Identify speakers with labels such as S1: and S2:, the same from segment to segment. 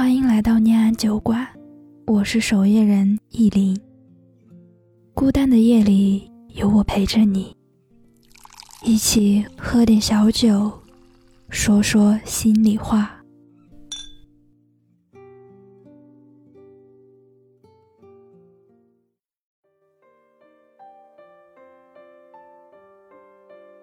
S1: 欢迎来到念安酒馆，我是守夜人意林。孤单的夜里，有我陪着你，一起喝点小酒，说说心里话。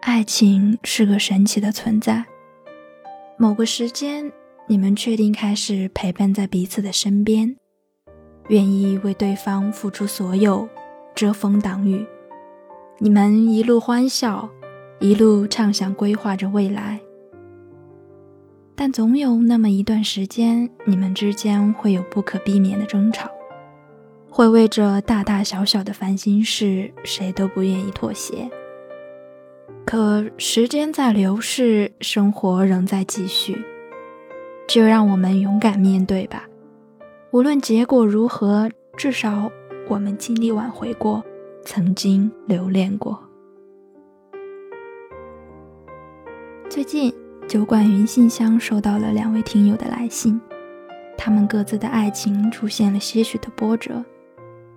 S1: 爱情是个神奇的存在。某个时间，你们确定开始陪伴在彼此的身边，愿意为对方付出所有，遮风挡雨。你们一路欢笑，一路畅想，规划着未来。但总有那么一段时间，你们之间会有不可避免的争吵，会为着大大小小的烦心事，谁都不愿意妥协。可时间在流逝，生活仍在继续，就让我们勇敢面对吧。无论结果如何，至少我们尽力挽回过，曾经留恋过。最近，酒馆云信箱收到了两位听友的来信，他们各自的爱情出现了些许的波折，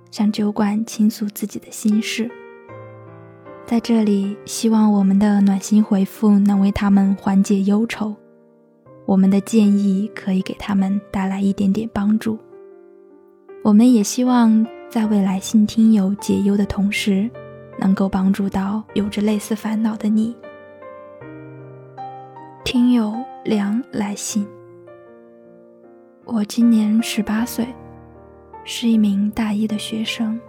S1: 向酒馆倾诉自己的心事。在这里，希望我们的暖心回复能为他们缓解忧愁，我们的建议可以给他们带来一点点帮助。我们也希望在为来信听友解忧的同时，能够帮助到有着类似烦恼的你。听友梁来信：我今年十八岁，是一名大一的学生。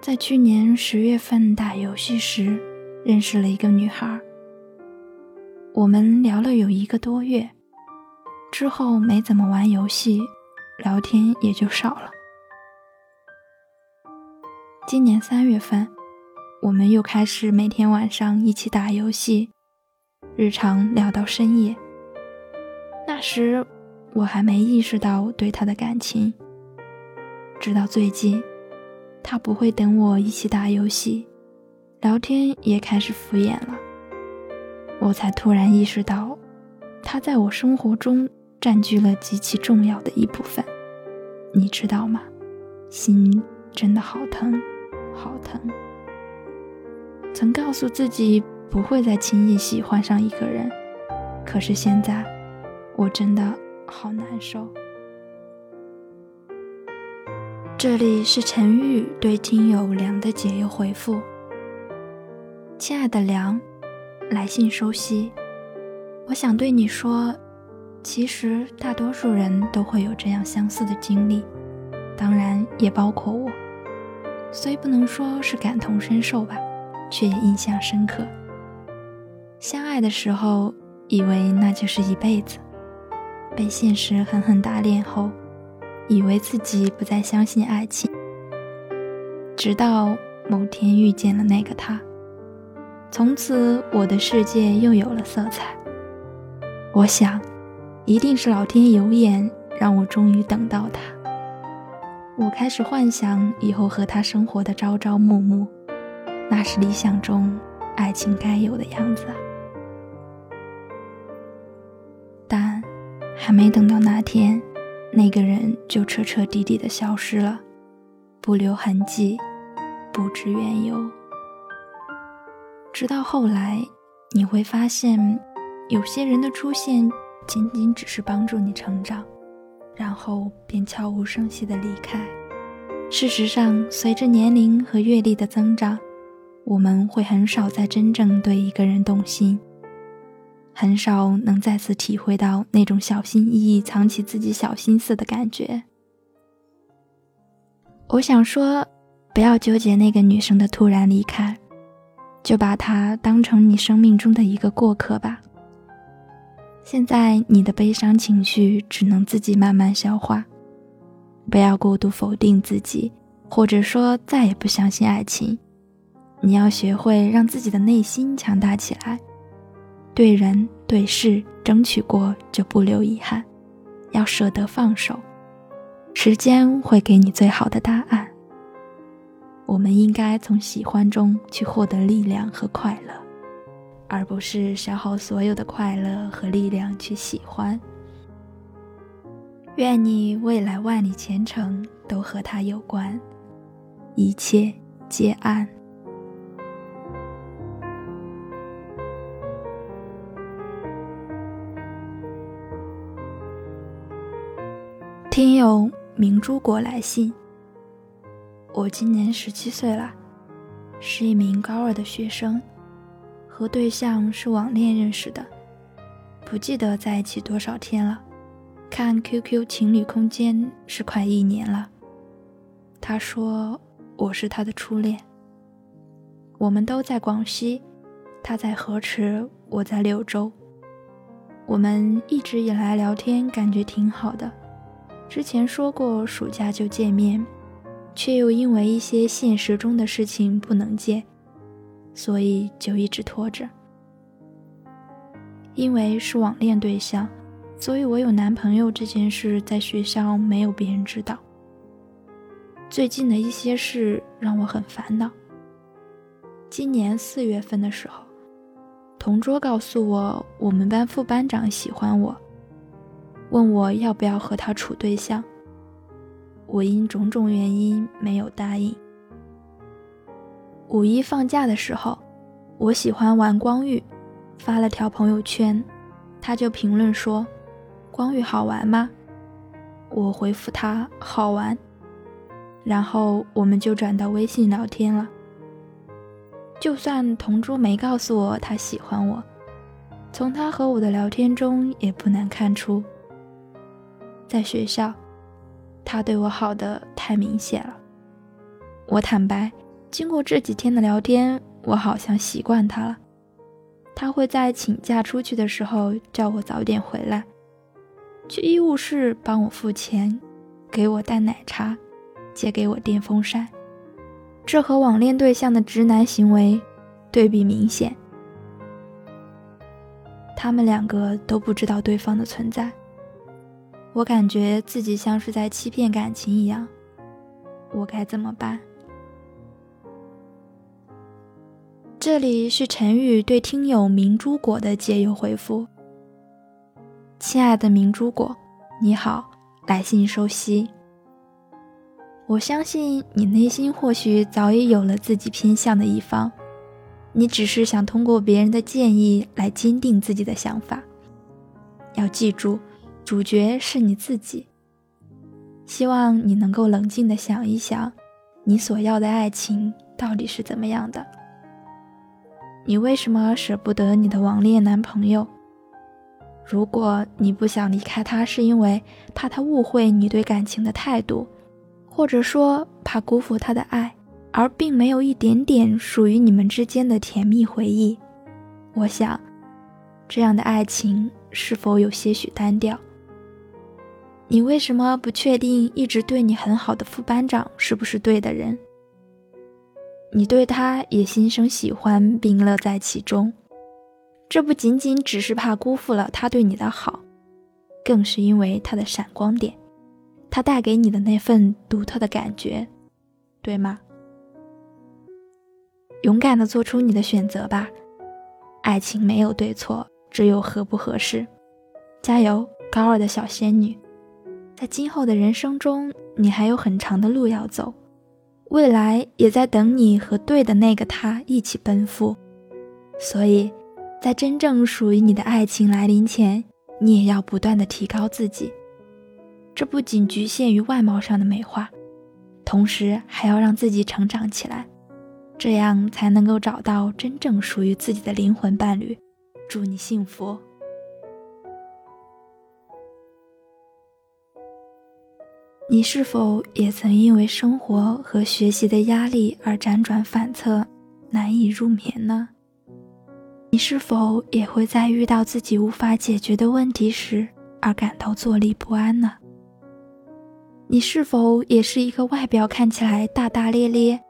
S1: 在去年十月份打游戏时，认识了一个女孩。我们聊了有一个多月，之后没怎么玩游戏，聊天也就少了。今年三月份，我们又开始每天晚上一起打游戏，日常聊到深夜。那时我还没意识到对他的感情，直到最近。他不会等我一起打游戏，聊天也开始敷衍了。我才突然意识到，他在我生活中占据了极其重要的一部分。你知道吗？心真的好疼，好疼。曾告诉自己不会再轻易喜欢上一个人，可是现在，我真的好难受。这里是陈玉对听友梁的解忧回复。亲爱的梁，来信收悉。我想对你说，其实大多数人都会有这样相似的经历，当然也包括我。虽不能说是感同身受吧，却也印象深刻。相爱的时候，以为那就是一辈子，被现实狠狠打脸后。以为自己不再相信爱情，直到某天遇见了那个他，从此我的世界又有了色彩。我想，一定是老天有眼，让我终于等到他。我开始幻想以后和他生活的朝朝暮暮，那是理想中爱情该有的样子。但还没等到那天。那个人就彻彻底底的消失了，不留痕迹，不知缘由。直到后来，你会发现，有些人的出现仅仅只是帮助你成长，然后便悄无声息的离开。事实上，随着年龄和阅历的增长，我们会很少再真正对一个人动心。很少能再次体会到那种小心翼翼藏起自己小心思的感觉。我想说，不要纠结那个女生的突然离开，就把它当成你生命中的一个过客吧。现在你的悲伤情绪只能自己慢慢消化，不要过度否定自己，或者说再也不相信爱情。你要学会让自己的内心强大起来。对人对事争取过就不留遗憾，要舍得放手，时间会给你最好的答案。我们应该从喜欢中去获得力量和快乐，而不是消耗所有的快乐和力量去喜欢。愿你未来万里前程都和他有关，一切皆安。听友明珠果来信，我今年十七岁了，是一名高二的学生，和对象是网恋认识的，不记得在一起多少天了，看 QQ 情侣空间是快一年了。他说我是他的初恋，我们都在广西，他在河池，我在柳州，我们一直以来聊天感觉挺好的。之前说过暑假就见面，却又因为一些现实中的事情不能见，所以就一直拖着。因为是网恋对象，所以我有男朋友这件事在学校没有别人知道。最近的一些事让我很烦恼。今年四月份的时候，同桌告诉我，我们班副班长喜欢我。问我要不要和他处对象，我因种种原因没有答应。五一放假的时候，我喜欢玩光遇，发了条朋友圈，他就评论说：“光遇好玩吗？”我回复他：“好玩。”然后我们就转到微信聊天了。就算同桌没告诉我他喜欢我，从他和我的聊天中也不难看出。在学校，他对我好的太明显了。我坦白，经过这几天的聊天，我好像习惯他了。他会在请假出去的时候叫我早点回来，去医务室帮我付钱，给我带奶茶，借给我电风扇。这和网恋对象的直男行为对比明显。他们两个都不知道对方的存在。我感觉自己像是在欺骗感情一样，我该怎么办？这里是陈宇对听友明珠果的解忧回复。亲爱的明珠果，你好，来信收悉。我相信你内心或许早已有了自己偏向的一方，你只是想通过别人的建议来坚定自己的想法。要记住。主角是你自己。希望你能够冷静的想一想，你所要的爱情到底是怎么样的？你为什么舍不得你的网恋男朋友？如果你不想离开他，是因为怕他误会你对感情的态度，或者说怕辜负他的爱，而并没有一点点属于你们之间的甜蜜回忆，我想，这样的爱情是否有些许单调？你为什么不确定一直对你很好的副班长是不是对的人？你对他也心生喜欢并乐在其中，这不仅仅只是怕辜负了他对你的好，更是因为他的闪光点，他带给你的那份独特的感觉，对吗？勇敢的做出你的选择吧，爱情没有对错，只有合不合适。加油，高二的小仙女！在今后的人生中，你还有很长的路要走，未来也在等你和对的那个他一起奔赴。所以，在真正属于你的爱情来临前，你也要不断的提高自己。这不仅局限于外貌上的美化，同时还要让自己成长起来，这样才能够找到真正属于自己的灵魂伴侣。祝你幸福！你是否也曾因为生活和学习的压力而辗转反侧，难以入眠呢？你是否也会在遇到自己无法解决的问题时而感到坐立不安呢？你是否也是一个外表看起来大大咧咧，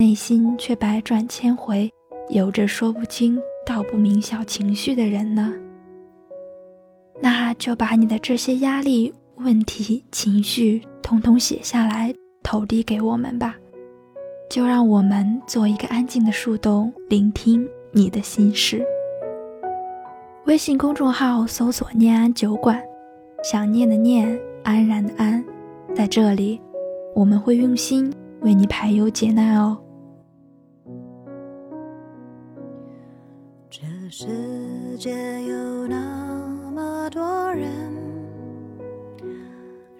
S1: 内心却百转千回，有着说不清道不明小情绪的人呢？那就把你的这些压力。问题、情绪，通通写下来，投递给我们吧。就让我们做一个安静的树洞，聆听你的心事。微信公众号搜索“念安酒馆”，想念的念，安然的安，在这里，我们会用心为你排忧解难哦。
S2: 这世界有那么多人，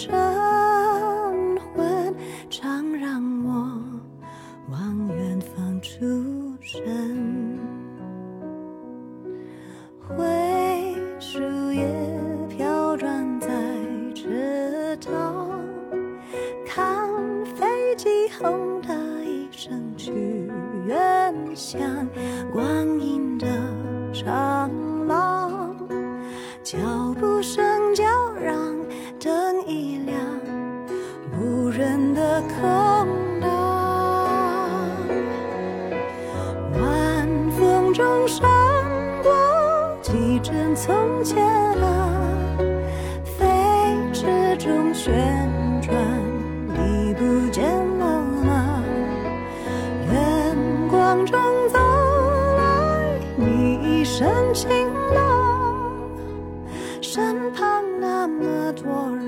S2: 晨昏常让我望远方出神。人的空荡晚风中闪过几帧从前啊飞驰中旋转已不见了吗？远光中走来你一身晴朗身旁那么多人。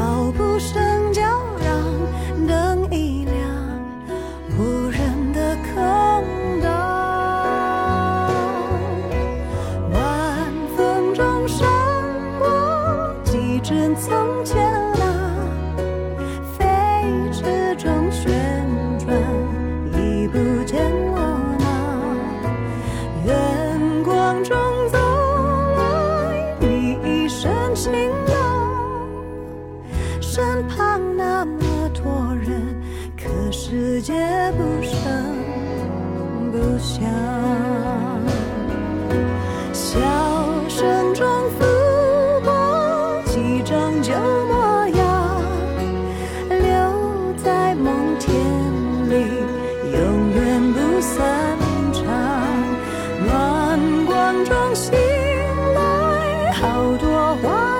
S2: 脚步声。世界不声不响，笑声中浮过几张旧模样，留在梦田里，永远不散场。暖光中醒来，好多话。